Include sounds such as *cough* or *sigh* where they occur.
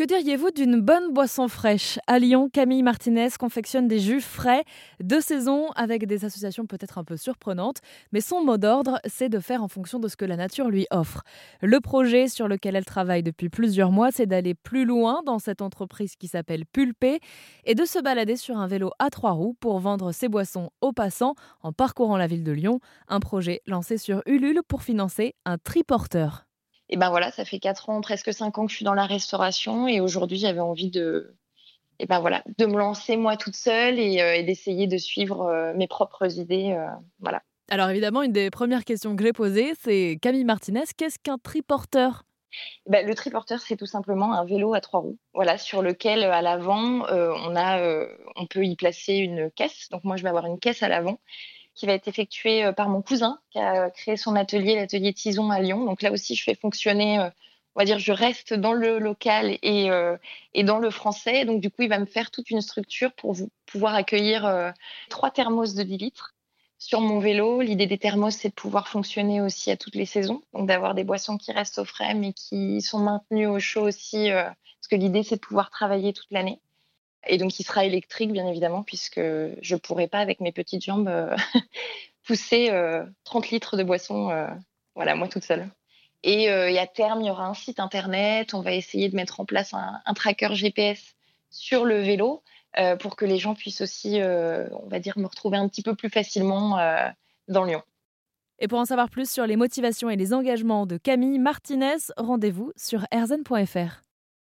Que diriez-vous d'une bonne boisson fraîche? À Lyon, Camille Martinez confectionne des jus frais de saison avec des associations peut-être un peu surprenantes, mais son mot d'ordre, c'est de faire en fonction de ce que la nature lui offre. Le projet sur lequel elle travaille depuis plusieurs mois, c'est d'aller plus loin dans cette entreprise qui s'appelle Pulpé et de se balader sur un vélo à trois roues pour vendre ses boissons aux passants en parcourant la ville de Lyon. Un projet lancé sur Ulule pour financer un triporteur. Et ben voilà, ça fait 4 ans, presque 5 ans que je suis dans la restauration et aujourd'hui j'avais envie de, et ben voilà, de me lancer moi toute seule et, euh, d'essayer de suivre euh, mes propres idées. Euh, voilà. Alors évidemment, une des premières questions que j'ai posées, c'est Camille Martinez, qu'est-ce qu'un triporteur? Ben, le triporteur, c'est tout simplement un vélo à trois roues, voilà, sur lequel à l'avant, on a, on peut y placer une caisse. Donc moi, je vais avoir une caisse à l'avant qui va être effectué euh, par mon cousin qui a créé son atelier, l'atelier Tison à Lyon. Donc là aussi, je fais fonctionner, euh, on va dire, je reste dans le local et, euh, et dans le français. Donc du coup, il va me faire toute une structure pour pouvoir accueillir trois thermos de 10 litres sur mon vélo. L'idée des thermos, c'est de pouvoir fonctionner aussi à toutes les saisons, donc d'avoir des boissons qui restent au frais mais qui sont maintenues au chaud aussi, parce que l'idée, c'est de pouvoir travailler toute l'année. Et donc, il sera électrique, bien évidemment, puisque je ne pourrai pas, avec mes petites jambes, euh, *laughs* pousser 30 euh, litres de boisson, euh, voilà, moi toute seule. Et, à terme, il y aura un site internet. On va essayer de mettre en place un, un tracker GPS sur le vélo pour que les gens puissent aussi, on va dire, me retrouver un petit peu plus facilement dans Lyon. Et pour en savoir plus sur les motivations et les engagements de Camille Martinez, rendez-vous sur erzen.fr.